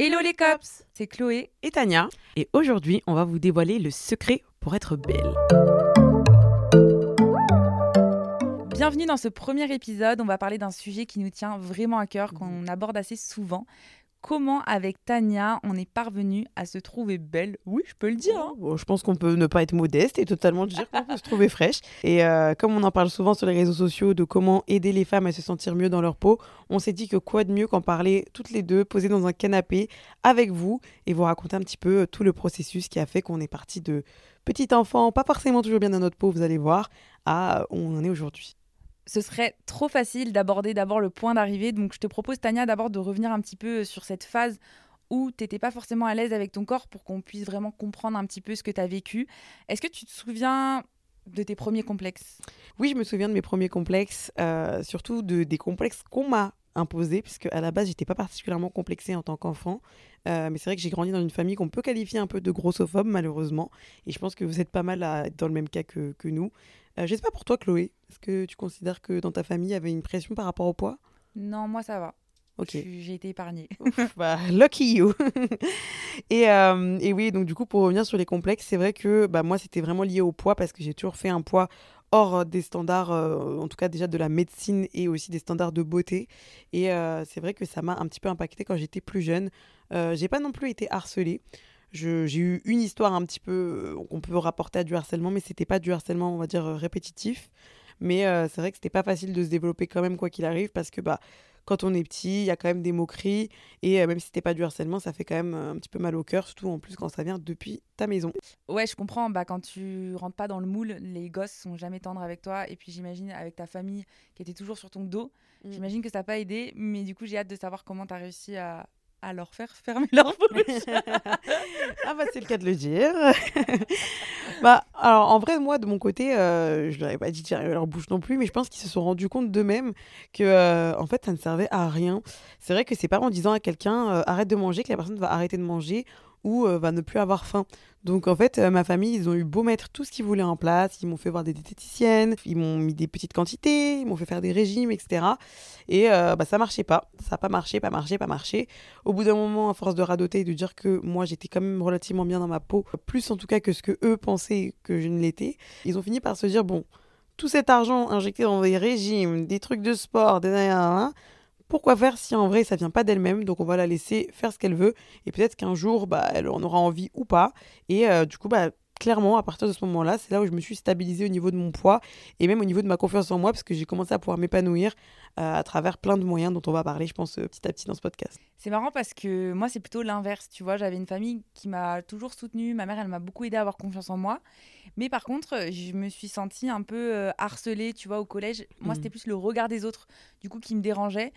Hello les cops C'est Chloé et Tania. Et aujourd'hui, on va vous dévoiler le secret pour être belle. Bienvenue dans ce premier épisode. On va parler d'un sujet qui nous tient vraiment à cœur, qu'on aborde assez souvent. Comment, avec Tania, on est parvenu à se trouver belle? Oui, je peux le dire. hein. Bon, je pense qu'on peut ne pas être modeste et totalement dire qu'on peut se trouver fraîche. Et euh, comme on en parle souvent sur les réseaux sociaux de comment aider les femmes à se sentir mieux dans leur peau, on s'est dit que quoi de mieux qu'en parler toutes les deux, posées dans un canapé avec vous et vous raconter un petit peu euh, tout le processus qui a fait qu'on est parti de petit enfant, pas forcément toujours bien dans notre peau, vous allez voir, à où on en est aujourd'hui. Ce serait trop facile d'aborder d'abord le point d'arrivée. Donc, je te propose, Tania, d'abord de revenir un petit peu sur cette phase où tu n'étais pas forcément à l'aise avec ton corps pour qu'on puisse vraiment comprendre un petit peu ce que tu as vécu. Est-ce que tu te souviens de tes premiers complexes? Oui, je me souviens de mes premiers complexes, euh, surtout de, des complexes qu'on m'a imposés, puisque à la base, j'étais pas particulièrement complexée en tant qu'enfant. Euh, mais c'est vrai que j'ai grandi dans une famille qu'on peut qualifier un peu de grossophobe, malheureusement. Et je pense que vous êtes pas mal à dans le même cas que, que nous. Euh, je sais pas pour toi, Chloé. Est-ce que tu considères que dans ta famille, il y avait une pression par rapport au poids? Non, moi ça va. Ok. Je suis- J'ai été épargnée. bah, lucky you. et, euh, et oui, donc du coup, pour revenir sur les complexes, c'est vrai que bah, moi, c'était vraiment lié au poids parce que j'ai toujours fait un poids hors des standards, euh, en tout cas déjà de la médecine et aussi des standards de beauté. Et euh, c'est vrai que ça m'a un petit peu impacté quand j'étais plus jeune. Euh, j'ai pas non plus été harcelée. J'ai eu une histoire un petit peu euh, qu'on peut rapporter à du harcèlement, mais c'était pas du harcèlement, on va dire, euh, répétitif. Mais euh, c'est vrai que c'était pas facile de se développer quand même, quoi qu'il arrive, parce que bah, quand on est petit, il y a quand même des moqueries. Et euh, même si c'était pas du harcèlement, ça fait quand même euh, un petit peu mal au cœur, surtout en plus quand ça vient depuis ta maison. Ouais, je comprends. Bah, quand tu rentres pas dans le moule, les gosses sont jamais tendres avec toi. Et puis j'imagine avec ta famille qui était toujours sur ton dos, Mm. j'imagine que ça n'a pas aidé. Mais du coup, j'ai hâte de savoir comment tu as réussi à, à leur faire fermer leur bouche. ah bah c'est le cas de le dire. bah alors en vrai moi de mon côté euh, je leur ai pas dit de fermer leur bouche non plus mais je pense qu'ils se sont rendus compte d'eux-mêmes que euh, en fait ça ne servait à rien. C'est vrai que c'est pas en disant à quelqu'un euh, arrête de manger que la personne va arrêter de manger ou euh, va ne plus avoir faim. Donc en fait euh, ma famille ils ont eu beau mettre tout ce qu'ils voulaient en place, ils m'ont fait voir des diététiciennes, ils m'ont mis des petites quantités, ils m'ont fait faire des régimes etc. Et euh, bah ça marchait pas, ça a pas marché, pas marché, pas marché. Au bout d'un moment, à force de radoter et de dire que moi j'étais quand même relativement bien dans ma peau, plus en tout cas que ce que eux pensaient que je ne l'étais, ils ont fini par se dire bon, tout cet argent injecté dans des régimes, des trucs de sport, des pourquoi faire si en vrai ça vient pas d'elle-même Donc on va la laisser faire ce qu'elle veut et peut-être qu'un jour bah, elle en aura envie ou pas. Et euh, du coup, bah, clairement, à partir de ce moment-là, c'est là où je me suis stabilisée au niveau de mon poids et même au niveau de ma confiance en moi parce que j'ai commencé à pouvoir m'épanouir euh, à travers plein de moyens dont on va parler, je pense, euh, petit à petit dans ce podcast. C'est marrant parce que moi, c'est plutôt l'inverse. Tu vois, j'avais une famille qui m'a toujours soutenue. Ma mère, elle m'a beaucoup aidé à avoir confiance en moi. Mais par contre, je me suis sentie un peu euh, harcelée, tu vois, au collège. Moi, Mhm. c'était plus le regard des autres, du coup, qui me dérangeait.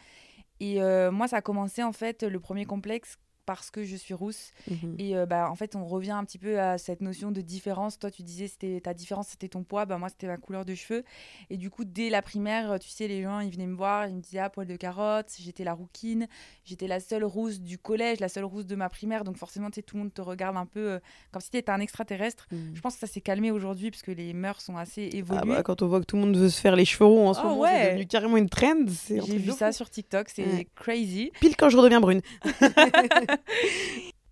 Et moi, ça a commencé, en fait, le premier complexe parce que je suis rousse. Mhm. Et euh, bah, en fait, on revient un petit peu à cette notion de différence. Toi, tu disais c'était ta différence, c'était ton poids. Bah, moi, c'était ma couleur de cheveux. Et du coup, dès la primaire, tu sais, les gens, ils venaient me voir, ils me disaient ah, poil de carotte. J'étais la rouquine. J'étais la seule rousse du collège, la seule rousse de ma primaire. Donc, forcément, tu sais, tout le monde te regarde un peu euh, comme si tu étais un extraterrestre. Mhm. Je pense que ça s'est calmé aujourd'hui parce que les mœurs sont assez Ah évoluées. bah, quand on voit que tout le monde veut se faire les cheveux roux en ce Oh, moment, ouais. c'est devenu carrément une trend. J'ai vu ça sur TikTok, c'est Ouais. crazy. Pile quand je redeviens brune.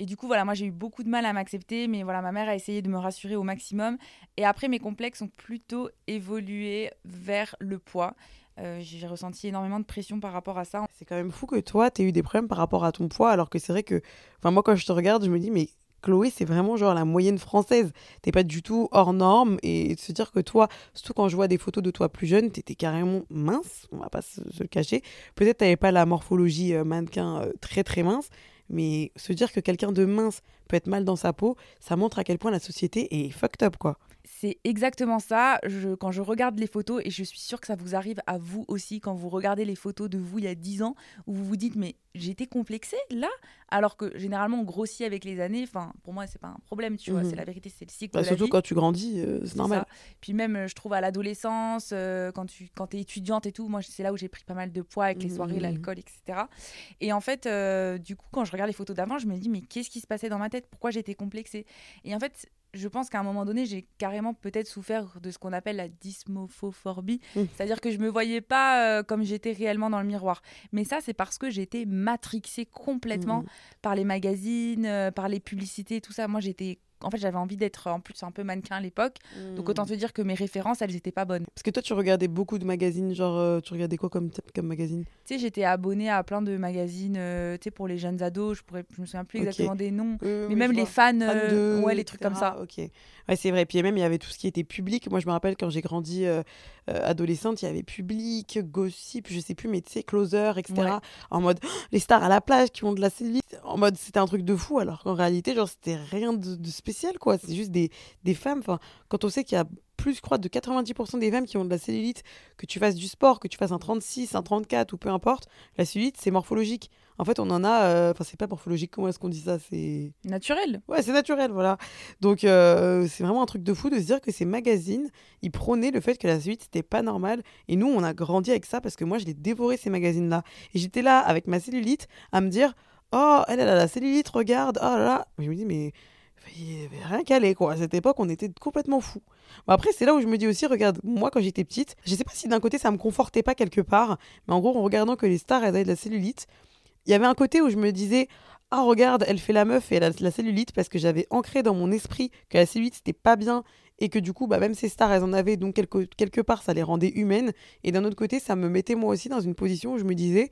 Et du coup, voilà, moi j'ai eu beaucoup de mal à m'accepter, mais voilà, ma mère a essayé de me rassurer au maximum. Et après, mes complexes ont plutôt évolué vers le poids. Euh, j'ai ressenti énormément de pression par rapport à ça. C'est quand même fou que toi, tu eu des problèmes par rapport à ton poids, alors que c'est vrai que, enfin, moi, quand je te regarde, je me dis, mais Chloé, c'est vraiment genre la moyenne française. T'es pas du tout hors norme. Et de se dire que toi, surtout quand je vois des photos de toi plus jeune, t'étais carrément mince, on va pas se, se le cacher. Peut-être t'avais pas la morphologie euh, mannequin euh, très très mince, mais se dire que quelqu'un de mince peut être mal dans sa peau, ça montre à quel point la société est fucked up, quoi. C'est exactement ça. Je, quand je regarde les photos, et je suis sûre que ça vous arrive à vous aussi, quand vous regardez les photos de vous il y a 10 ans, où vous vous dites, mais j'étais complexée là Alors que généralement, on grossit avec les années. Enfin, pour moi, c'est pas un problème, tu vois. Mhm. C'est la vérité, c'est le cycle. Bah, de la surtout vie. quand tu grandis, euh, c'est normal. ça. Puis même, euh, je trouve à l'adolescence, euh, quand tu quand es étudiante et tout, moi, c'est là où j'ai pris pas mal de poids avec les soirées, Mhm. l'alcool, etc. Et en fait, euh, du coup, quand je regarde les photos d'avant, je me dis, mais qu'est-ce qui se passait dans ma tête? Pourquoi j'étais complexée Et en fait, je pense qu'à un moment donné, j'ai carrément peut-être souffert de ce qu'on appelle la dysmorphophobie. Mhm. C'est-à-dire que je me voyais pas euh, comme j'étais réellement dans le miroir. Mais ça, c'est parce que j'étais matrixée complètement Mhm. par les magazines, euh, par les publicités, tout ça. Moi, j'étais. En fait, j'avais envie d'être en plus un peu mannequin à l'époque. Donc, autant te dire que mes références, elles n'étaient pas bonnes. Parce que toi, tu regardais beaucoup de magazines, genre, euh, tu regardais quoi comme, comme magazine? Tu sais, j'étais abonnée à plein de magazines, euh, tu sais, pour les jeunes ados. Je pourrais, je me souviens plus exactement des noms. Euh, Mais oui, même les fans, Fan euh, de, ouais, les trucs comme ça. Ok. Ouais, c'est vrai. Puis même, il y avait tout ce qui était public. Moi, je me rappelle quand j'ai grandi euh, euh, adolescente, il y avait public, gossip, je sais plus, mais tu sais, closer, etc. Ouais. En mode oh, les stars à la plage qui ont de la cellulite. En mode c'était un truc de fou, alors qu'en réalité, genre, c'était rien de, de spécial, quoi. C'est juste des, des femmes. Enfin, quand on sait qu'il y a plus, je crois, de 90% des femmes qui ont de la cellulite, que tu fasses du sport, que tu fasses un 36, un 34 ou peu importe, la cellulite, c'est morphologique. En fait, on en a. euh, Enfin, c'est pas morphologique, comment est-ce qu'on dit ça? C'est. Naturel. Ouais, c'est naturel, voilà. Donc, euh, c'est vraiment un truc de fou de se dire que ces magazines, ils prônaient le fait que la suite, c'était pas normal. Et nous, on a grandi avec ça parce que moi, je l'ai dévoré, ces magazines-là. Et j'étais là, avec ma cellulite, à me dire Oh, elle, elle a la cellulite, regarde, oh là là. Je me dis, mais il y avait rien qu'à aller, quoi. À cette époque, on était complètement fous. Bon, après, c'est là où je me dis aussi, regarde, moi, quand j'étais petite, je sais pas si d'un côté, ça me confortait pas quelque part, mais en gros, en regardant que les stars, elles avaient de la cellulite, il y avait un côté où je me disais, ah regarde, elle fait la meuf et elle a de la cellulite parce que j'avais ancré dans mon esprit que la cellulite c'était pas bien et que du coup bah même ces stars elles en avaient donc quelque, quelque part ça les rendait humaines et d'un autre côté ça me mettait moi aussi dans une position où je me disais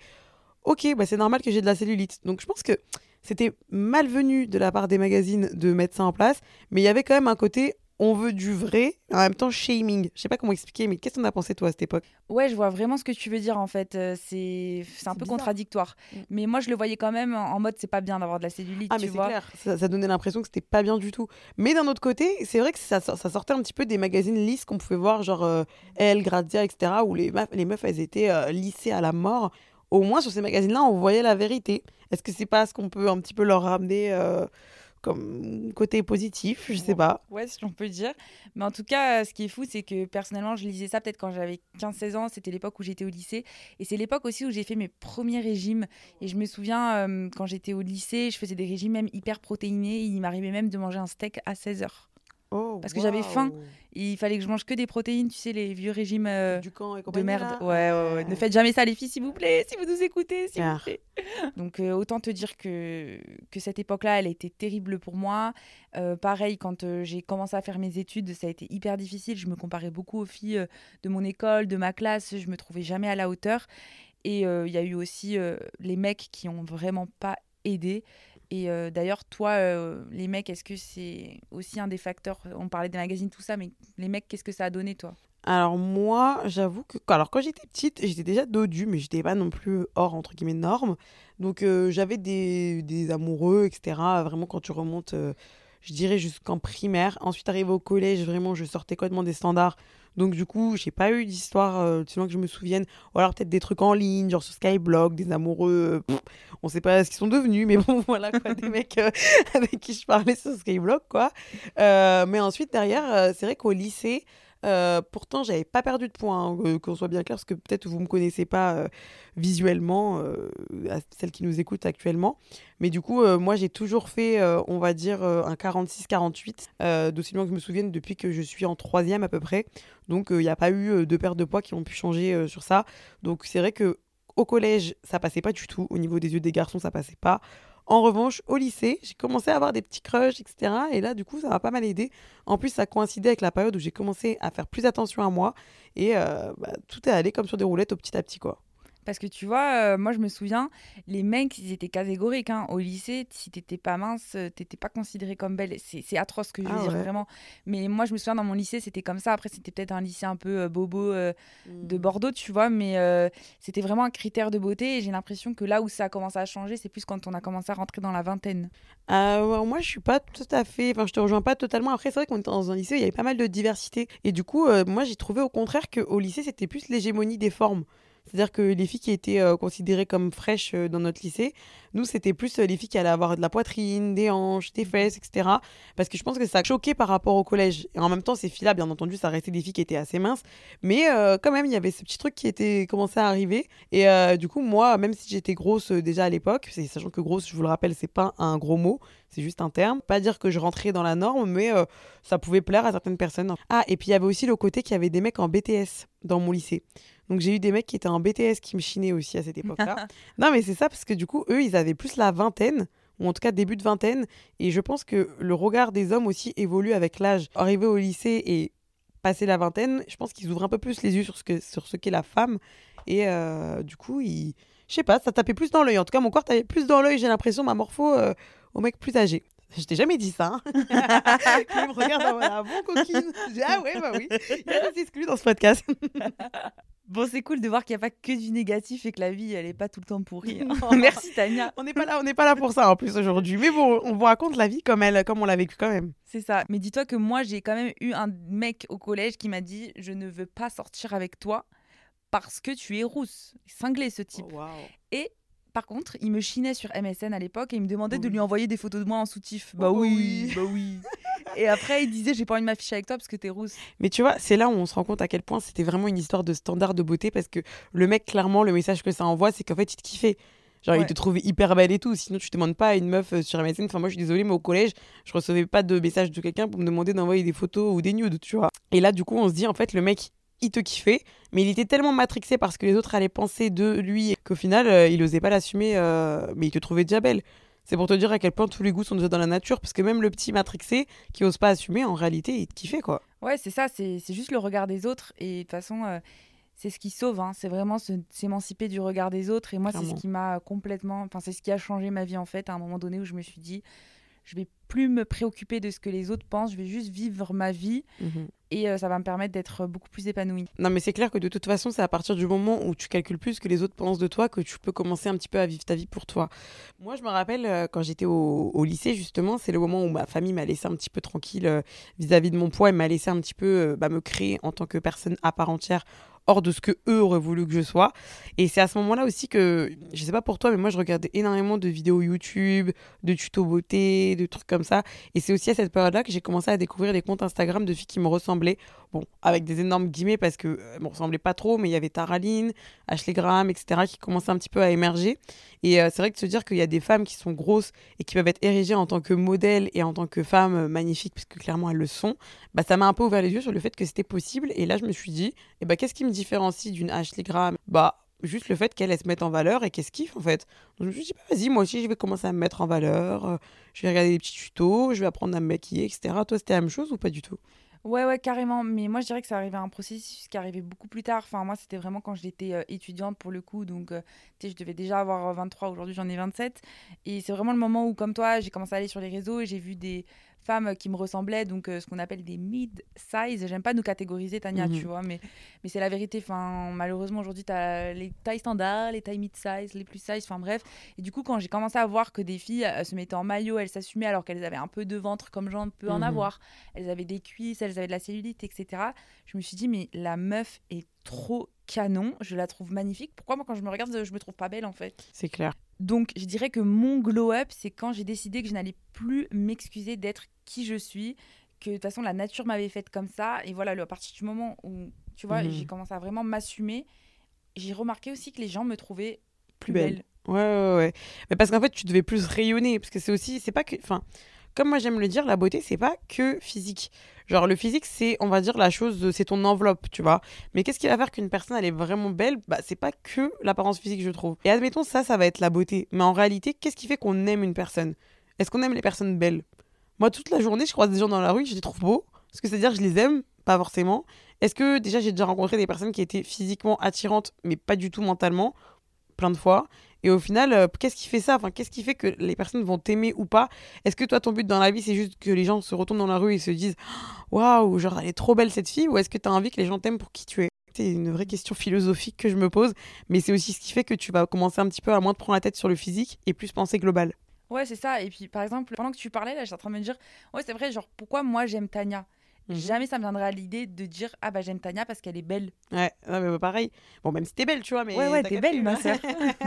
ok bah c'est normal que j'ai de la cellulite donc je pense que c'était malvenu de la part des magazines de mettre ça en place mais il y avait quand même un côté on veut du vrai en même temps shaming je sais pas comment expliquer mais qu'est-ce qu'on a pensé toi à cette époque? Ouais, je vois vraiment ce que tu veux dire en fait. Euh, C'est c'est un peu bizarre. contradictoire. Mm. Mais moi, je le voyais quand même en mode c'est pas bien d'avoir de la cellulite, Ah, tu mais c'est vois. clair, ça, ça donnait l'impression que c'était pas bien du tout. Mais d'un autre côté, c'est vrai que ça, ça sortait un petit peu des magazines lisses qu'on pouvait voir, genre euh, Elle, Grazia, etc., où les meufs, les meufs elles étaient euh, lissées à la mort. Au moins, sur ces magazines-là, on voyait la vérité. Est-ce que c'est pas ce qu'on peut un petit peu leur ramener euh, comme côté positif? Je sais pas. Ouais, si on peut dire. Mais en tout cas, euh, ce qui est fou, c'est que personnellement, je lisais ça peut-être quand j'avais 15-16 ans. C'était l'époque où j'étais au lycée. Et c'est l'époque aussi où j'ai fait mes premiers régimes. Et je me souviens, euh, quand j'étais au lycée, je faisais des régimes même hyper protéinés. Il m'arrivait même de manger un steak à 16 heures. Oh, Parce que j'avais faim. Il fallait que je mange que des protéines, tu sais, les vieux régimes euh, Du camp et de merde. Ouais, ouais, ouais. Ne faites jamais ça, les filles, s'il vous plaît, si vous nous écoutez, s'il vous plaît. Donc, euh, autant te dire que, que cette époque-là, elle a été terrible pour moi. Euh, pareil, quand j'ai commencé à faire mes études, ça a été hyper difficile. Je me comparais beaucoup aux filles de mon école, de ma classe. Je me trouvais jamais à la hauteur. Et il y a eu aussi les mecs qui ont vraiment pas aidé. Et euh, d'ailleurs, toi, euh, les mecs, est-ce que c'est aussi un des facteurs On parlait des magazines, tout ça, mais les mecs, qu'est-ce que ça a donné, toi? Alors moi, j'avoue que alors quand j'étais petite, j'étais déjà dodue, mais j'étais pas non plus hors entre guillemets normes. Donc euh, j'avais des, des amoureux, etc. Vraiment quand tu remontes, je dirais jusqu'en primaire. Ensuite arrivé au collège, vraiment je sortais complètement des standards. Donc du coup, j'ai pas eu d'histoire, euh, sinon que je me souvienne. Ou alors peut-être des trucs en ligne, genre sur Skyblock, des amoureux. euh, pff, on sait pas ce qu'ils sont devenus, mais bon voilà des mecs euh, avec qui je parlais sur Skyblock quoi. Euh, mais ensuite derrière, euh, c'est vrai qu'au lycée. Euh, pourtant, j'avais pas perdu de poids, hein, qu'on soit bien clair, parce que peut-être vous me connaissez pas euh, visuellement, euh, à celles qui nous écoutent actuellement. Mais du coup, euh, moi, j'ai toujours fait, on va dire, un 46-48, euh, d'aussi loin que je me souvienne, depuis que je suis en troisième à peu près. Donc, il n'y a pas eu de perte de poids qui ont pu changer sur ça. Donc, c'est vrai que au collège, ça passait pas du tout. Au niveau des yeux des garçons, ça passait pas. En revanche, au lycée, j'ai commencé à avoir des petits crushs, etc. Et là, du coup, ça m'a pas mal aidé. En plus, ça coïncidait avec la période où j'ai commencé à faire plus attention à moi. Et euh, bah, tout est allé comme sur des roulettes au petit à petit, quoi. Parce que tu vois, euh, moi je me souviens, les mecs, ils étaient catégoriques. hein. Au lycée, si t'étais pas mince, euh, t'étais pas considérée comme belle. C'est atroce ce que je veux Ah dire, ouais. vraiment. Mais moi je me souviens, dans mon lycée, c'était comme ça. Après, c'était peut-être un lycée un peu euh, bobo euh, Mm. de Bordeaux, tu vois. Mais c'était vraiment un critère de beauté. Et j'ai l'impression que là où ça a commencé à changer, c'est plus quand on a commencé à rentrer dans la vingtaine. Moi, je suis pas tout à fait. Enfin, je te rejoins pas totalement. Après, c'est vrai qu'on était dans un lycée où il y avait pas mal de diversité. Et du coup, moi, j'ai trouvé au contraire qu'au lycée, c'était plus l'hégémonie des formes. C'est-à-dire que les filles qui étaient euh, considérées comme fraîches euh, dans notre lycée, nous, c'était plus euh, les filles qui allaient avoir de la poitrine, des hanches, des fesses, etc. Parce que je pense que ça a choqué par rapport au collège. Et en même temps, ces filles-là, bien entendu, ça restait des filles qui étaient assez minces. Mais quand même, il y avait ce petit truc qui était commencé à arriver. Et du coup, moi, même si j'étais grosse déjà à l'époque, sachant que grosse, je vous le rappelle, c'est pas un gros mot, c'est juste un terme. Pas dire que je rentrais dans la norme, mais euh, ça pouvait plaire à certaines personnes. Ah, et puis il y avait aussi le côté qu'il y avait des mecs en BTS dans mon lycée. Donc j'ai eu des mecs qui étaient en BTS qui me chinaient aussi à cette époque-là. non, mais c'est ça, parce que du coup, eux, ils avaient plus la vingtaine, ou en tout cas début de vingtaine. Et je pense que le regard des hommes aussi évolue avec l'âge. Arrivé au lycée et passer la vingtaine, je pense qu'ils ouvrent un peu plus les yeux sur ce que sur ce qu'est la femme. Et euh, du coup, ils... je sais pas, ça tapait plus dans l'œil. En tout cas, mon corps tapait plus dans l'œil, j'ai l'impression, ma morpho, euh, au mec plus âgé. Je t'ai jamais dit ça. Hein. il me regarde en mode, ah bon, coquine? Je dis, ah ouais, bah oui. Il y a des exclus dans ce podcast. Bon, c'est cool de voir qu'il n'y a pas que du négatif et que la vie, elle est pas tout le temps pourrie. hein. Merci Tania. On n'est pas là, on n'est pas là pour ça en plus aujourd'hui. Mais bon, on vous raconte la vie comme elle, comme on l'a vécu quand même. C'est ça. Mais dis-toi que moi, j'ai quand même eu un mec au collège qui m'a dit Je ne veux pas sortir avec toi parce que tu es rousse. Cinglé ce type. Et par contre, il me chinait sur MSN à l'époque et il me demandait de lui envoyer des photos de moi en soutif. Bah Oh, oui, bah oui. et après, il disait J'ai pas envie de m'afficher avec toi parce que t'es rousse. Mais tu vois, c'est là où on se rend compte à quel point c'était vraiment une histoire de standard de beauté parce que le mec, clairement, le message que ça envoie, c'est qu'en fait, il te kiffait. Genre, il te trouvait hyper belle et tout. Sinon, tu demandes pas à une meuf euh, sur MSN. Enfin, moi, je suis désolée, mais au collège, je recevais pas de message de quelqu'un pour me demander d'envoyer des photos ou des nudes, tu vois. Et là, du coup, on se dit, en fait, le mec, il te kiffait, mais il était tellement matrixé parce que les autres allaient penser de lui qu'au final, euh, il osait pas l'assumer, euh, mais il te trouvait déjà belle. C'est pour te dire à quel point tous les goûts sont déjà dans la nature, parce que même le petit matrixé qui ose pas assumer, en réalité, il te kiffait, quoi. Ouais, c'est ça. C'est c'est juste le regard des autres. Et de toute façon, euh, c'est ce qui sauve. hein. C'est vraiment s'émanciper du regard des autres. Et moi, c'est ce qui m'a complètement. Enfin, c'est ce qui a changé ma vie en fait. À un moment donné où je me suis dit Je vais plus me préoccuper de ce que les autres pensent. Je vais juste vivre ma vie. Mhm. Et euh, ça va me permettre d'être beaucoup plus épanouie. Non, mais c'est clair que de toute façon, c'est à partir du moment où tu calcules plus ce que les autres pensent de toi que tu peux commencer un petit peu à vivre ta vie pour toi. Moi, je me rappelle euh, quand j'étais au, au lycée, justement, c'est le moment où ma famille m'a laissé un petit peu tranquille euh, vis-à-vis de mon poids et m'a laissé un petit peu bah, me créer en tant que personne à part entière hors de ce que eux auraient voulu que je sois. Et c'est à ce moment-là aussi que, je sais pas pour toi, mais moi je regardais énormément de vidéos YouTube, de tutos beauté, de trucs comme ça. Et c'est aussi à cette période-là que j'ai commencé à découvrir des comptes Instagram de filles qui me ressemblaient. Bon, avec des énormes guillemets parce que euh, me ressemblaient pas trop, mais il y avait Taraline, Ashley Graham, etc. qui commençaient un petit peu à émerger. Et euh, c'est vrai que de se dire qu'il y a des femmes qui sont grosses et qui peuvent être érigées en tant que modèles et en tant que femmes euh, magnifiques, puisque clairement elles le sont, bah, ça m'a un peu ouvert les yeux sur le fait que c'était possible. Et là, je me suis dit, eh bah, qu'est-ce qui me différencie d'une Ashley Graham? Bah, juste le fait qu'elle elle se mette en valeur et qu'elle kiffe en fait. Donc je me suis dit, bah, vas-y, moi aussi je vais commencer à me mettre en valeur, euh, je vais regarder des petits tutos, je vais apprendre à me maquiller, etc. Toi, c'était la même chose ou pas du tout? Ouais, ouais, carrément. Mais moi, je dirais que ça arrivait à un processus qui arrivait beaucoup plus tard. Enfin, moi, c'était vraiment quand j'étais euh, étudiante pour le coup. Donc, euh, tu sais, je devais déjà avoir euh, 23. Aujourd'hui, j'en ai 27. Et c'est vraiment le moment où, comme toi, j'ai commencé à aller sur les réseaux et j'ai vu des femmes qui me ressemblaient. Donc, euh, ce qu'on appelle des mid-size. J'aime pas nous catégoriser, Tania, Mhm. tu vois. Mais, mais c'est la vérité. Enfin, malheureusement, aujourd'hui, tu as les tailles standards, les tailles mid-size, les plus size. Enfin, bref. Et du coup, quand j'ai commencé à voir que des filles euh, se mettaient en maillot, elles s'assumaient alors qu'elles avaient un peu de ventre comme j'en peux en Mhm. avoir elles avaient des cuisses, elles avaient de la cellulite, etc. Je me suis dit, mais la meuf est trop canon, je la trouve magnifique. Pourquoi moi, quand je me regarde, je me trouve pas belle en fait? C'est clair. Donc, je dirais que mon glow-up, c'est quand j'ai décidé que je n'allais plus m'excuser d'être qui je suis, que de toute façon, la nature m'avait faite comme ça. Et voilà, à partir du moment où, tu vois, Mhm. j'ai commencé à vraiment m'assumer, j'ai remarqué aussi que les gens me trouvaient plus Plus belle. belle. Ouais, ouais, ouais. Mais parce qu'en fait, tu devais plus rayonner. Parce que c'est aussi, c'est pas que. Enfin, comme moi j'aime le dire, la beauté, c'est pas que physique. Genre, le physique, c'est, on va dire, la chose, c'est ton enveloppe, tu vois. Mais qu'est-ce qui va faire qu'une personne, elle est vraiment belle? Bah, c'est pas que l'apparence physique, je trouve. Et admettons, ça, ça va être la beauté. Mais en réalité, qu'est-ce qui fait qu'on aime une personne? Est-ce qu'on aime les personnes belles? Moi, toute la journée, je croise des gens dans la rue, je les trouve beaux. Est-ce que c'est-à-dire je les aime Pas forcément. Est-ce que déjà j'ai déjà rencontré des personnes qui étaient physiquement attirantes, mais pas du tout mentalement? Plein de fois. Et au final, euh, qu'est-ce qui fait ça? Enfin, qu'est-ce qui fait que les personnes vont t'aimer ou pas? Est-ce que toi, ton but dans la vie, c'est juste que les gens se retournent dans la rue et se disent waouh, genre elle est trop belle cette fille Ou est-ce que tu as envie que les gens t'aiment pour qui tu es? C'est une vraie question philosophique que je me pose, mais c'est aussi ce qui fait que tu vas commencer un petit peu à moins te prendre la tête sur le physique et plus penser global. Ouais, c'est ça. Et puis, par exemple, pendant que tu parlais, là, j'étais en train de me dire, ouais, c'est vrai, genre, pourquoi moi j'aime Tania? Mhm. Jamais ça me viendrait à l'idée de dire, ah bah j'aime Tania parce qu'elle est belle. Ouais, non, mais pareil. Bon, même si t'es belle, tu vois. Mais Ouais, ouais, t'es belle, ma sœur.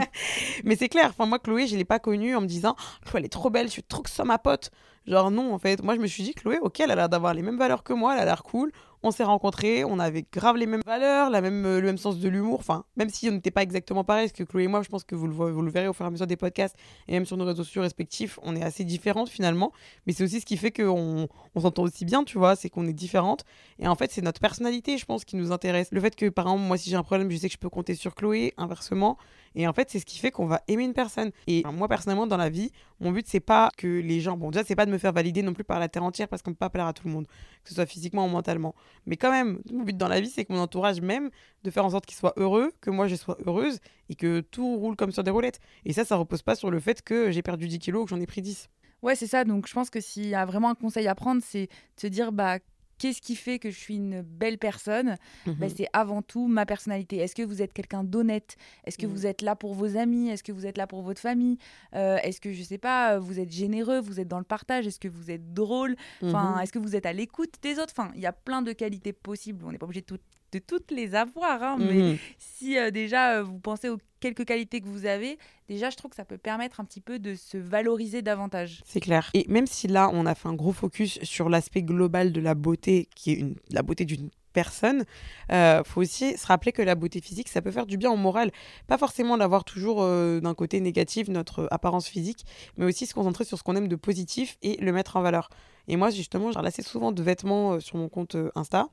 mais c'est clair. Enfin, moi, Chloé, je l'ai pas connue en me disant, Chloé, elle est trop belle, je suis trop que ça ma pote. Genre, non, en fait. Moi, je me suis dit, Chloé, ok, elle a l'air d'avoir les mêmes valeurs que moi, elle a l'air cool. On s'est rencontrés, on avait grave les mêmes valeurs, la même, euh, le même sens de l'humour. Enfin, même si on n'était pas exactement pareil, parce que Chloé et moi, je pense que vous le, vo- vous le verrez au fur et à mesure des podcasts et même sur nos réseaux sociaux respectifs, on est assez différentes finalement. Mais c'est aussi ce qui fait qu'on on s'entend aussi bien, tu vois, c'est qu'on est différentes. Et en fait, c'est notre personnalité, je pense, qui nous intéresse. Le fait que, par exemple, moi, si j'ai un problème, je sais que je peux compter sur Chloé, inversement. Et en fait, c'est ce qui fait qu'on va aimer une personne. Et moi, personnellement, dans la vie, mon but, c'est pas que les gens. Bon, déjà, c'est pas de me faire valider non plus par la terre entière parce qu'on peut pas plaire à tout le monde, que ce soit physiquement ou mentalement. Mais quand même, mon but dans la vie, c'est que mon entourage m'aime, de faire en sorte qu'il soit heureux, que moi, je sois heureuse et que tout roule comme sur des roulettes. Et ça, ça repose pas sur le fait que j'ai perdu 10 kilos ou que j'en ai pris 10. Ouais, c'est ça. Donc, je pense que s'il y a vraiment un conseil à prendre, c'est de se dire, bah, qu'est-ce qui fait que je suis une belle personne? Bah, C'est avant tout ma personnalité. Est-ce que vous êtes quelqu'un d'honnête? Est-ce que Mhm. vous êtes là pour vos amis? Est-ce que vous êtes là pour votre famille? Euh, Est-ce que, je sais pas, vous êtes généreux Vous êtes dans le partage? Est-ce que vous êtes drôle? Enfin, Mhm. est-ce que vous êtes à l'écoute des autres? Enfin, il y a plein de qualités possibles. On n'est pas obligé de, tout- de toutes les avoir, hein, mais Mhm. si euh, déjà euh, vous pensez aux quelques qualités que vous avez, déjà je trouve que ça peut permettre un petit peu de se valoriser davantage. C'est clair. Et même si là, on a fait un gros focus sur l'aspect global de la beauté, qui est une, la beauté d'une personne, euh, faut aussi se rappeler que la beauté physique, ça peut faire du bien au moral. Pas forcément d'avoir toujours euh, d'un côté négatif notre apparence physique, mais aussi se concentrer sur ce qu'on aime de positif et le mettre en valeur. Et moi, justement, j'ai assez souvent de vêtements euh, sur mon compte euh, Insta.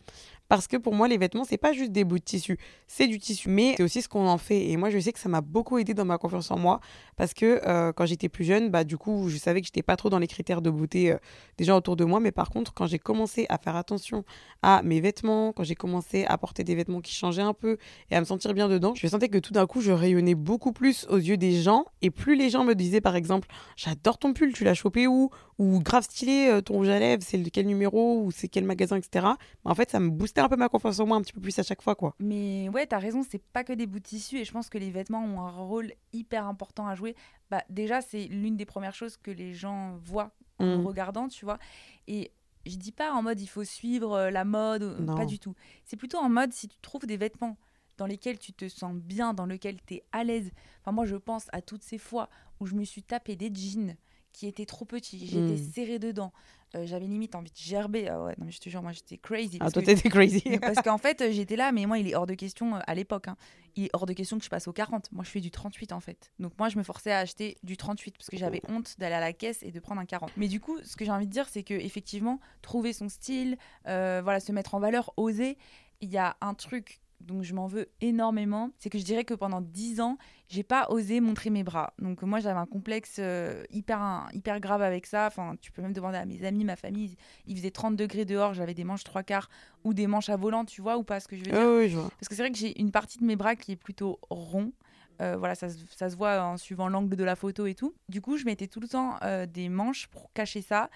Parce que pour moi, les vêtements, c'est pas juste des bouts de tissu. C'est du tissu, mais c'est aussi ce qu'on en fait. Et moi, je sais que ça m'a beaucoup aidé dans ma confiance en moi. Parce que euh, quand j'étais plus jeune, bah, du coup, je savais que j'étais pas trop dans les critères de beauté des gens autour de moi. Mais par contre, quand j'ai commencé à faire attention à mes vêtements, quand j'ai commencé à porter des vêtements qui changeaient un peu et à me sentir bien dedans, je sentais que tout d'un coup, je rayonnais beaucoup plus aux yeux des gens. Et plus les gens me disaient, par exemple, j'adore ton pull, tu l'as chopé où? Ou grave stylé, ton rouge à lèvres, c'est de quel numéro Ou c'est quel magasin, etc. Bah, en fait, ça me boostait un peu ma confiance en moi un petit peu plus à chaque fois, quoi. Mais ouais, t'as raison, c'est pas que des bouts de tissu et je pense que les vêtements ont un rôle hyper important à jouer. Bah, déjà, c'est l'une des premières choses que les gens voient en Mm. nous regardant, tu vois. Et je dis pas en mode il faut suivre euh, la mode, euh, Non. pas du tout. C'est plutôt en mode si tu trouves des vêtements dans lesquels tu te sens bien, dans lesquels tu es à l'aise. Enfin, moi, je pense à toutes ces fois où je me suis tapé des jeans qui étaient trop petits, j'étais Mm. serrée dedans, Euh, j'avais limite envie de gerber. Ah ouais, non, mais je te jure, moi, j'étais crazy. Ah, toi, t'étais crazy. parce qu'en fait, j'étais là, mais moi, il est hors de question euh, à l'époque. hein. Il est hors de question que je passe au 40. Moi, je fais du 38 en fait. Donc, moi, je me forçais à acheter du 38 parce que j'avais honte d'aller à la caisse et de prendre un 40. Mais du coup, ce que j'ai envie de dire, c'est que effectivement, trouver son style, euh, voilà, se mettre en valeur, oser. Il y a un truc dont je m'en veux énormément, c'est que je dirais que pendant 10 ans, j'ai pas osé montrer mes bras. Donc moi j'avais un complexe euh, hyper un- hyper grave avec ça. Enfin, tu peux même demander à mes amis, ma famille, il faisait 30 degrés dehors, j'avais des manches trois quarts ou des manches à volant, tu vois ou pas ce que je veux dire Ah oui, je vois. Parce que c'est vrai que j'ai une partie de mes bras qui est plutôt rond. Euh, voilà, ça, se- ça se voit en suivant l'angle de la photo et tout. Du coup, je mettais tout le temps euh, des manches pour cacher ça.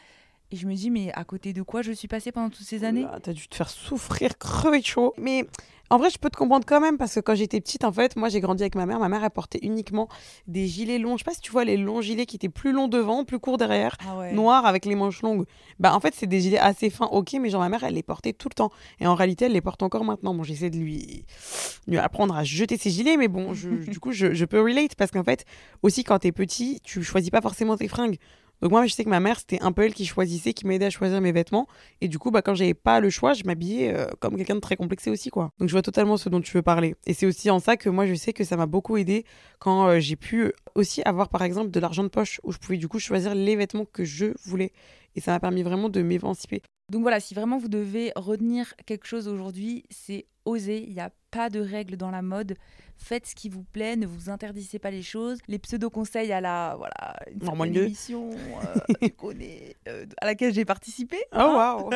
Et je me dis, mais à côté de quoi je suis passée pendant toutes ces années? T'as dû te faire souffrir, crever de chaud. Mais en vrai, je peux te comprendre quand même parce que quand j'étais petite, en fait, moi j'ai grandi avec ma mère. Ma mère, elle portait uniquement des gilets longs. Je sais pas si tu vois les longs gilets qui étaient plus longs devant, plus courts derrière, Ah ouais. noirs avec les manches longues. Bah en fait, c'est des gilets assez fins, ok, mais genre ma mère, elle les portait tout le temps. Et en réalité, elle les porte encore maintenant. Bon, j'essaie de lui, lui apprendre à jeter ses gilets, mais bon, je- du coup, je, je peux relate parce qu'en fait, aussi quand t'es petit, tu choisis pas forcément tes fringues. Donc moi, je sais que ma mère, c'était un peu elle qui choisissait, qui m'aidait à choisir mes vêtements. Et du coup, bah, quand j'avais pas le choix, je m'habillais euh, comme quelqu'un de très complexé aussi, quoi. Donc je vois totalement ce dont tu veux parler. Et c'est aussi en ça que moi, je sais que ça m'a beaucoup aidé quand euh, j'ai pu aussi avoir, par exemple, de l'argent de poche, où je pouvais du coup choisir les vêtements que je voulais. Et ça m'a permis vraiment de m'émanciper. Donc voilà, si vraiment vous devez retenir quelque chose aujourd'hui, c'est oser. Il y a pas de règles dans la mode. Faites ce qui vous plaît, ne vous interdisez pas les choses. Les pseudo-conseils à la voilà, une émission euh, euh, à laquelle j'ai participé. Oh waouh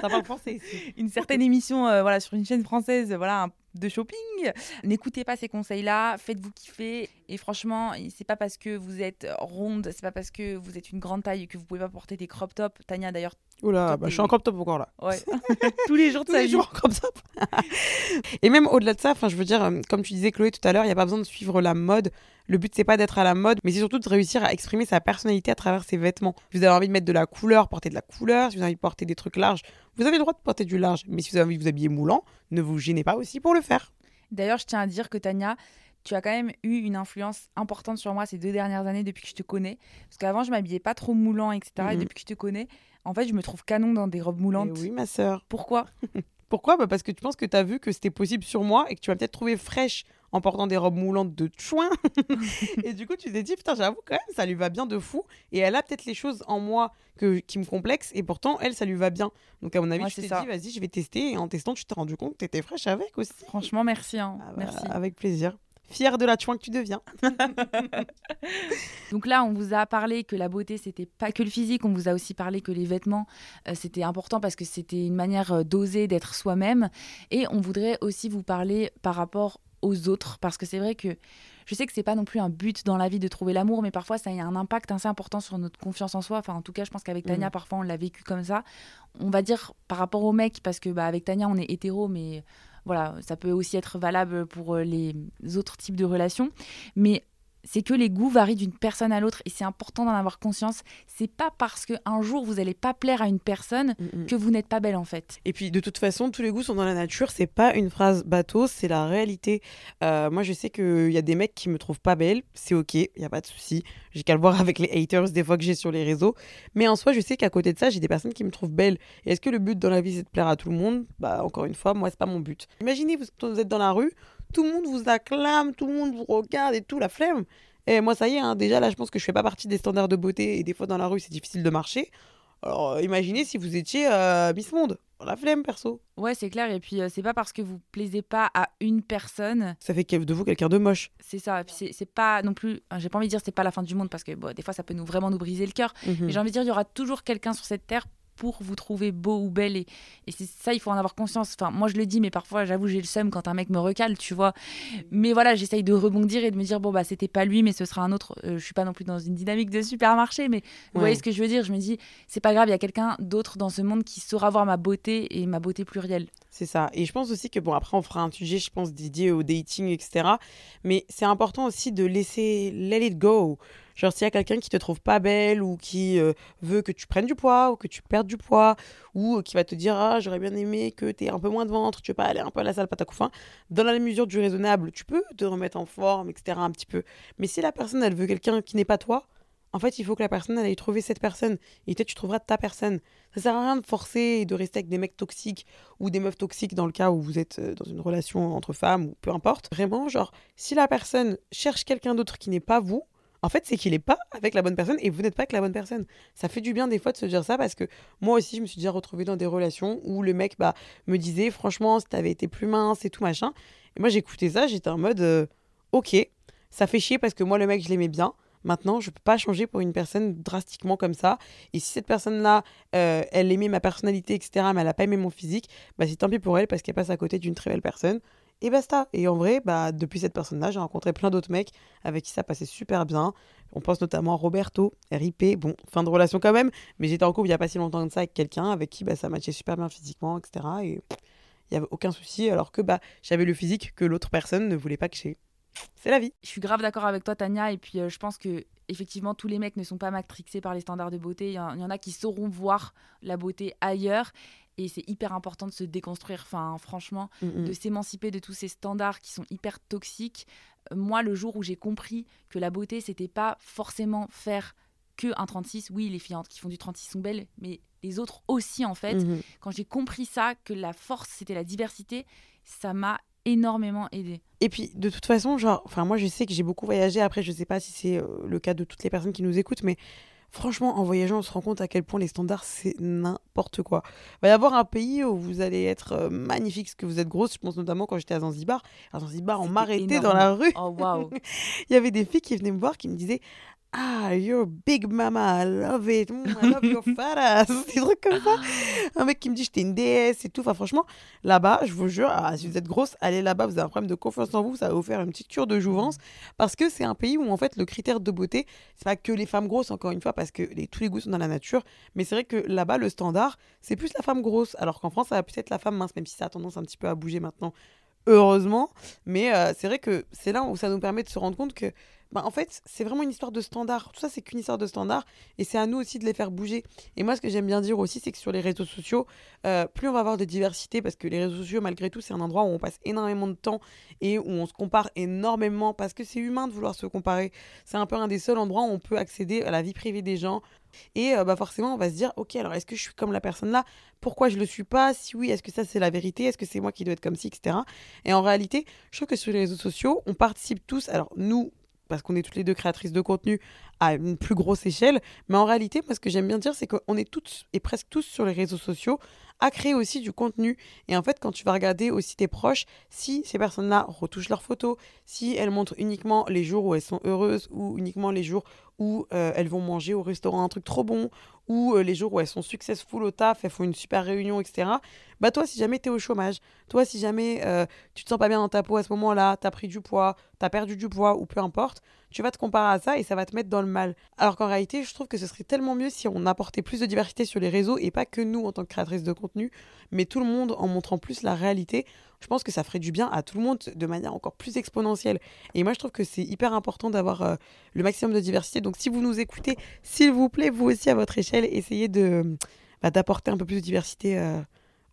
Ça parle français ici. une certaine émission euh, voilà, sur une chaîne française voilà, un- de shopping. N'écoutez pas ces conseils-là, faites-vous kiffer. Et franchement, c'est pas parce que vous êtes ronde, c'est pas parce que vous êtes une grande taille que vous pouvez pas porter des crop tops. Tania d'ailleurs, Oula, bah, je suis en crop top encore là. ouais. tous les jours de Tous sa les vie. jours en crop top. Et même au-delà de ça, enfin, je veux dire, euh, comme tu disais Chloé tout à l'heure, il n'y a pas besoin de suivre la mode. Le but, c'est pas d'être à la mode, mais c'est surtout de réussir à exprimer sa personnalité à travers ses vêtements. Si vous avez envie de mettre de la couleur, portez de la couleur. Si vous avez envie de porter des trucs larges, vous avez le droit de porter du large. Mais si vous avez envie de vous habiller moulant, ne vous gênez pas aussi pour le faire. D'ailleurs, je tiens à dire que Tania, tu as quand même eu une influence importante sur moi ces deux dernières années depuis que je te connais. Parce qu'avant, je m'habillais pas trop moulant, etc. Et Mhm. depuis que je te connais, en fait, je me trouve canon dans des robes moulantes. Eh oui, ma sœur. Pourquoi? Pourquoi? Bah Parce que tu penses que tu as vu que c'était possible sur moi et que tu m'as peut-être trouvé fraîche en portant des robes moulantes de chouin. et du coup, tu t'es dit, putain, j'avoue quand même, ça lui va bien de fou. Et elle a peut-être les choses en moi que, qui me complexent et pourtant, elle, ça lui va bien. Donc, à mon avis, Ouais, tu c'est t'es ça. dit, vas-y, je vais tester. Et en testant, tu t'es rendu compte que tu étais fraîche avec aussi. Franchement, merci. hein. Ah bah, merci. Avec plaisir. Fière de la chouin que tu deviens. Donc là, on vous a parlé que la beauté, c'était pas que le physique. On vous a aussi parlé que les vêtements, euh, c'était important parce que c'était une manière euh, d'oser, d'être soi-même. Et on voudrait aussi vous parler par rapport aux autres parce que c'est vrai que je sais que c'est pas non plus un but dans la vie de trouver l'amour, mais parfois ça a un impact assez important sur notre confiance en soi. Enfin, en tout cas, je pense qu'avec Tania, Mhm. parfois on l'a vécu comme ça. On va dire par rapport aux mecs parce que bah, avec Tania, on est hétéro, mais voilà, ça peut aussi être valable pour euh, les autres types de relations. Mais c'est que les goûts varient d'une personne à l'autre et c'est important d'en avoir conscience. C'est pas parce qu'un jour vous n'allez pas plaire à une personne que vous n'êtes pas belle en fait. Et puis de toute façon, tous les goûts sont dans la nature. C'est pas une phrase bateau, c'est la réalité. Euh, moi, je sais qu'il y a des mecs qui me trouvent pas belle. C'est ok, il y a pas de souci. J'ai qu'à le voir avec les haters des fois que j'ai sur les réseaux. Mais en soi, je sais qu'à côté de ça, j'ai des personnes qui me trouvent belle. Et est-ce que le but dans la vie c'est de plaire à tout le monde? Bah encore une fois, moi c'est pas mon but. Imaginez vous, vous êtes dans la rue, tout le monde vous acclame, tout le monde vous regarde et tout la flemme. Et moi ça y est, hein, déjà là je pense que je fais pas partie des standards de beauté et des fois dans la rue c'est difficile de marcher. Alors euh, imaginez si vous étiez euh, Miss Monde, la flemme perso. Ouais, c'est clair. Et puis, euh, c'est pas parce que vous plaisez pas à une personne, Ça fait de vous quelqu'un de moche. c'est ça. Et puis, c'est- pas non plus. J'ai pas envie de dire c'est pas la fin du monde parce que bon, des fois, ça peut nous vraiment nous briser le cœur. Mhm. Mais j'ai envie de dire, il y aura toujours quelqu'un sur cette terre pour vous trouver beau ou belle. Et, et c'est ça, il faut en avoir conscience. Enfin, moi, je le dis, mais parfois, j'avoue, j'ai le seum quand un mec me recale, tu vois. Mais voilà, j'essaye de rebondir et de me dire, bon, bah, c'était pas lui, mais ce sera un autre. Euh, je suis pas non plus dans une dynamique de supermarché, mais vous voyez ce que je veux dire Je me dis, c'est pas grave, il y a quelqu'un d'autre dans ce monde qui saura voir ma beauté et ma beauté plurielle. C'est ça. Et je pense aussi que, bon, après, on fera un sujet, je pense, dédié au dating, etc. Mais c'est important aussi de laisser let it go. Genre, s'il y a quelqu'un qui te trouve pas belle ou qui euh, veut que tu prennes du poids ou que tu perdes du poids ou euh, qui va te dire Ah, j'aurais bien aimé que tu aies un peu moins de ventre, tu veux pas aller un peu à la salle, pas ta couffin. Dans la mesure du raisonnable, tu peux te remettre en forme, etc. un petit peu. Mais si la personne, elle veut quelqu'un qui n'est pas toi, en fait, il faut que la personne, elle aille trouver cette personne. Et tu trouveras ta personne. Ça sert à rien de forcer et de rester avec des mecs toxiques ou des meufs toxiques dans le cas où vous êtes euh, dans une relation entre femmes ou peu importe. Vraiment, genre, si la personne cherche quelqu'un d'autre qui n'est pas vous, en fait, c'est qu'il n'est pas avec la bonne personne et vous n'êtes pas avec la bonne personne. Ça fait du bien des fois de se dire ça parce que moi aussi, je me suis déjà retrouvée dans des relations où le mec bah, me disait, franchement, si t'avais été plus mince et tout machin. Et moi, j'écoutais ça, j'étais en mode, euh, ok, ça fait chier parce que moi, le mec, je l'aimais bien. Maintenant, je peux pas changer pour une personne drastiquement comme ça. Et si cette personne-là, euh, elle aimait ma personnalité, etc., mais elle a pas aimé mon physique, bah c'est tant pis pour elle parce qu'elle passe à côté d'une très belle personne. Et basta. Et en vrai, bah depuis cette personne-là, j'ai rencontré plein d'autres mecs avec qui ça passait super bien. On pense notamment à Roberto, RIP, bon, fin de relation quand même, mais j'étais en couple il y a pas si longtemps que ça avec quelqu'un avec qui bah, ça matchait super bien physiquement, etc. Et il y avait aucun souci, alors que bah j'avais le physique que l'autre personne ne voulait pas que j'ai. C'est la vie. Je suis grave d'accord avec toi, Tania. Et puis, euh, je pense que effectivement, tous les mecs ne sont pas matrixés par les standards de beauté. Il y en a qui sauront voir la beauté ailleurs. Et c'est hyper important de se déconstruire. Enfin, franchement, Mm, de s'émanciper de tous ces standards qui sont hyper toxiques. Euh, Moi, le jour où j'ai compris que la beauté, c'était pas forcément faire que un 36. Oui, les filles qui font du 36 sont belles, mais les autres aussi, en fait. Mhm. Quand j'ai compris ça, que la force, c'était la diversité, ça m'a énormément aidé. Et puis, de toute façon, genre, enfin, moi, je sais que j'ai beaucoup voyagé. Après, je sais pas si c'est euh, le cas de toutes les personnes qui nous écoutent, mais Franchement, en voyageant, on se rend compte à quel point les standards, c'est n'importe quoi. Il va y avoir un pays où vous allez être euh, magnifique, parce que vous êtes grosse. Je pense notamment quand j'étais à Zanzibar. À Zanzibar, on m'arrêtait dans la rue. Oh waouh. Il y avait des filles qui venaient me voir qui me disaient Ah, you're big mama, I love it. Mm, I love your fat ass. Des trucs comme ça. Un mec qui me dit J'étais une déesse et tout. Enfin, franchement, là-bas, je vous jure, ah, si vous êtes grosse, allez là-bas, vous avez un problème de confiance en vous, ça va vous faire une petite cure de jouvence. Parce que c'est un pays où, en fait, le critère de beauté, c'est pas que les femmes grosses, encore une fois, parce que tous les goûts sont dans la nature. Mais c'est vrai que là-bas, le standard, c'est plus la femme grosse. Alors qu'en France, ça va plus être la femme mince, même si ça a tendance un petit peu à bouger maintenant. Heureusement. Mais euh, c'est vrai que c'est là où ça nous permet de se rendre compte que, bah, en fait, c'est vraiment une histoire de standard. Tout ça, c'est qu'une histoire de standard. Et c'est à nous aussi de les faire bouger. Et moi, ce que j'aime bien dire aussi, c'est que sur les réseaux sociaux, euh, plus on va avoir de diversité, parce que les réseaux sociaux, malgré tout, c'est un endroit où on passe énormément de temps et où on se compare énormément, parce que c'est humain de vouloir se comparer. C'est un peu un des seuls endroits où on peut accéder à la vie privée des gens. Et euh, bah forcément, on va se dire, ok, alors est-ce que je suis comme la personne là? Pourquoi je le suis pas? Si oui, est-ce que ça c'est la vérité? Est-ce que c'est moi qui dois être comme ci, etc. Et en réalité, je trouve que sur les réseaux sociaux, on participe tous. Alors nous, parce qu'on est toutes les deux créatrices de contenu à une plus grosse échelle, mais en réalité, moi, ce que j'aime bien dire, c'est qu'on est toutes et presque tous sur les réseaux sociaux à créer aussi du contenu. Et en fait, quand tu vas regarder aussi tes proches, si ces personnes-là retouchent leurs photos, si elles montrent uniquement les jours où elles sont heureuses ou uniquement les jours où euh, elles vont manger au restaurant un truc trop bon ou euh, les jours où elles sont successful au taf, elles font une super réunion, etc. Bah toi, si jamais tu es au chômage, toi, si jamais euh, tu te sens pas bien dans ta peau à ce moment-là, tu as pris du poids, tu as perdu du poids ou peu importe, tu vas te comparer à ça et ça va te mettre dans le mal. Alors qu'en réalité, je trouve que ce serait tellement mieux si on apportait plus de diversité sur les réseaux et pas que nous en tant que créatrices de contenu, mais tout le monde en montrant plus la réalité. Je pense que ça ferait du bien à tout le monde de manière encore plus exponentielle. Et moi, je trouve que c'est hyper important d'avoir euh, le maximum de diversité. Donc, si vous nous écoutez, s'il vous plaît, vous aussi à votre échelle, essayez de bah, d'apporter un peu plus de diversité euh,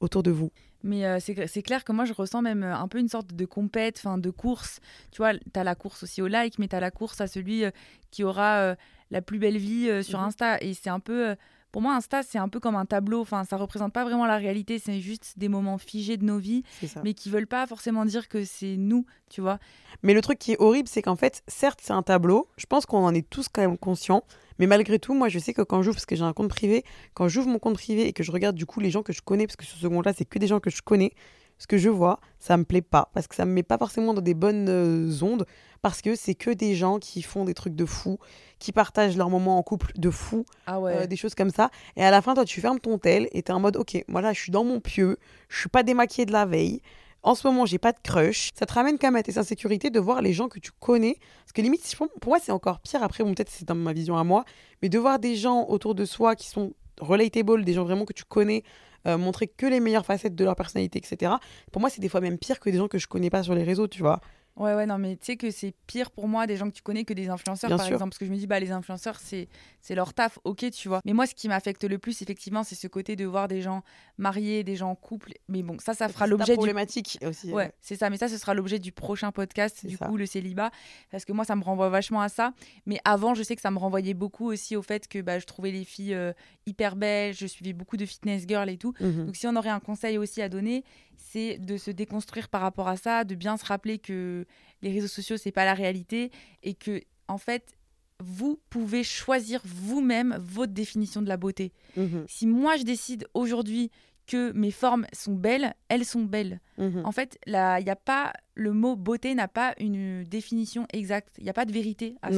autour de vous. Mais euh, c'est clair que moi, je ressens même euh, un peu une sorte de compète, enfin de course. Tu vois, tu as la course aussi au like, mais tu as la course à celui euh, qui aura euh, la plus belle vie sur Mhm. Insta. Et c'est un peu. pour moi, Insta, c'est un peu comme un tableau. Enfin, ça représente pas vraiment la réalité. C'est juste des moments figés de nos vies, mais qui veulent pas forcément dire que c'est nous, tu vois. Mais le truc qui est horrible, c'est qu'en fait, certes, c'est un tableau. Je pense qu'on en est tous quand même conscients. Mais malgré tout, moi, je sais que quand j'ouvre, parce que j'ai un compte privé, quand j'ouvre mon compte privé et que je regarde du coup les gens que je connais, parce que sur ce compte-là, c'est que des gens que je connais, ce que je vois, ça me plaît pas. Parce que ça me met pas forcément dans des bonnes euh, ondes. Parce que c'est que des gens qui font des trucs de fou, qui partagent leurs moments en couple de fou, Ah euh, des choses comme ça. Et à la fin, toi, tu fermes ton tel et t'es en mode, ok, moi là, je suis dans mon pieu, je suis pas démaquillée de la veille. En ce moment, j'ai pas de crush. Ça te ramène quand même à tes insécurités de voir les gens que tu connais. Parce que limite, pour moi, c'est encore pire. Après, bon, peut-être c'est dans ma vision à moi. Mais de voir des gens autour de soi qui sont relatable, des gens vraiment que tu connais, euh, montrer que les meilleures facettes de leur personnalité, etc. Pour moi, c'est des fois même pire que des gens que je connais pas sur les réseaux, tu vois. Ouais, ouais, non, mais tu sais que c'est pire pour moi des gens que tu connais que des influenceurs, Bien par sûr. exemple. Parce que je me dis, bah, les influenceurs, c'est c'est leur taf, ok, tu vois. Mais moi, ce qui m'affecte le plus, effectivement, c'est ce côté de voir des gens mariés, des gens en couple. Mais bon, ça, ça fera C'est l'objet du problématique aussi. euh, Ouais, c'est ça. Mais ça, ce sera l'objet du prochain podcast, C'est du ça. coup, le célibat. Parce que moi, ça me renvoie vachement à ça. Mais avant, je sais que ça me renvoyait beaucoup aussi au fait que bah, je trouvais les filles euh, hyper belles. Je suivais beaucoup de fitness girls et tout. mhm. Donc, si on aurait un conseil aussi à donner, c'est de se déconstruire par rapport à ça, de bien se rappeler que les réseaux sociaux, c'est pas la réalité et que, en fait, vous pouvez choisir vous-même votre définition de la beauté. Mhm, Si moi, je décide aujourd'hui que mes formes sont belles, elles sont belles. mhm. En fait, là, il y a pas le mot beauté n'a pas une définition exacte. Il n'y a pas de vérité à ça.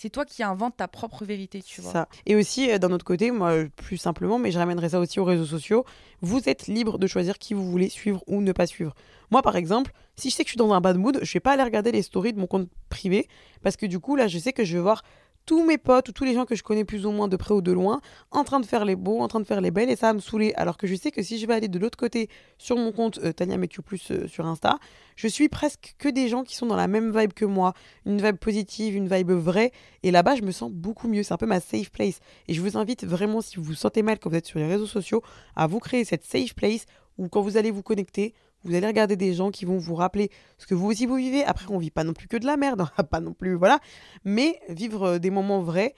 C'est toi qui inventes ta propre vérité, tu vois. ça. Et aussi, euh, d'un autre côté, moi, plus simplement, mais je ramènerai ça aussi aux réseaux sociaux, vous êtes libre de choisir qui vous voulez suivre ou ne pas suivre. Moi, par exemple, si je sais que je suis dans un bad mood, je vais pas aller regarder les stories de mon compte privé, parce que du coup, là, je sais que je vais voir tous mes potes ou tous les gens que je connais plus ou moins de près ou de loin en train de faire les beaux, en train de faire les belles, et ça va me saouler. Alors que je sais que si je vais aller de l'autre côté sur mon compte euh, Tania You Plus euh, sur Insta, je suis presque que des gens qui sont dans la même vibe que moi, une vibe positive, une vibe vraie, et là-bas, je me sens beaucoup mieux. C'est un peu ma safe place. Et je vous invite vraiment, si vous vous sentez mal quand vous êtes sur les réseaux sociaux, à vous créer cette safe place où quand vous allez vous connecter, vous allez regarder des gens qui vont vous rappeler ce que vous aussi vous vivez. Après, on vit pas non plus que de la merde, va pas non plus, voilà. Mais vivre euh, des moments vrais,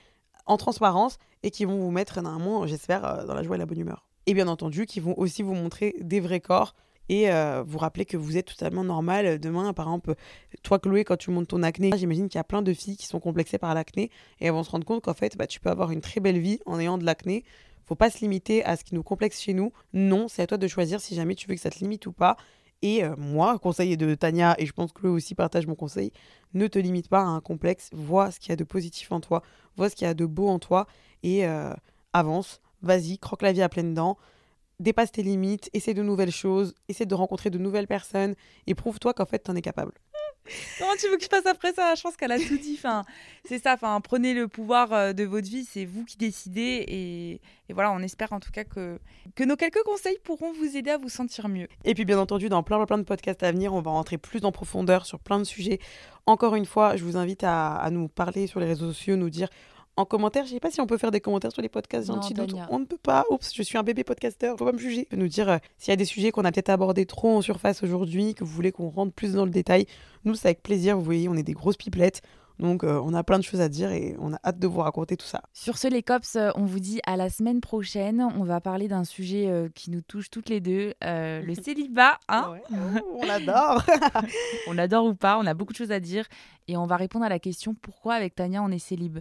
en transparence, et qui vont vous mettre, normalement, j'espère, euh, dans la joie et la bonne humeur. Et bien entendu, qui vont aussi vous montrer des vrais corps et euh, vous rappeler que vous êtes totalement normal. Demain, par exemple, toi, Chloé, quand tu montes ton acné, j'imagine qu'il y a plein de filles qui sont complexées par l'acné et elles vont se rendre compte qu'en fait, bah, tu peux avoir une très belle vie en ayant de l'acné. Faut pas se limiter à ce qui nous complexe chez nous. Non, c'est à toi de choisir si jamais tu veux que ça te limite ou pas. Et euh, moi, conseil de Tania, et je pense que Chloé aussi partage mon conseil, ne te limite pas à un complexe, vois ce qu'il y a de positif en toi, vois ce qu'il y a de beau en toi, et euh, avance, vas-y, croque la vie à pleines dents, dépasse tes limites, essaie de nouvelles choses, essaie de rencontrer de nouvelles personnes, et prouve-toi qu'en fait, tu en es capable. Comment tu veux que je passe après ça? Je pense qu'elle a tout dit. Enfin, c'est ça. Enfin, prenez le pouvoir euh, de votre vie. C'est vous qui décidez. Et, voilà, on espère en tout cas que, que nos quelques conseils pourront vous aider à vous sentir mieux. Et puis, bien entendu, dans plein, plein de podcasts à venir, on va rentrer plus en profondeur sur plein de sujets. Encore une fois, je vous invite à, à nous parler sur les réseaux sociaux, nous dire en commentaire. Je sais pas si on peut faire des commentaires sur les podcasts gentils. On ne peut pas. Oups, je suis un bébé podcasteur. Faut pas me juger. Nous dire euh, s'il y a des sujets qu'on a peut-être abordés trop en surface aujourd'hui, que vous voulez qu'on rentre plus dans le détail. Nous, c'est avec plaisir. Vous voyez, on est des grosses pipelettes. Donc, euh, on a plein de choses à dire et on a hâte de vous raconter tout ça. Sur ce, les cops, euh, on vous dit à la semaine prochaine. On va parler d'un sujet qui nous touche toutes les deux, le célibat. Hein on adore. on adore ou pas, on a beaucoup de choses à dire. Et on va répondre à la question pourquoi avec Tania on est célib.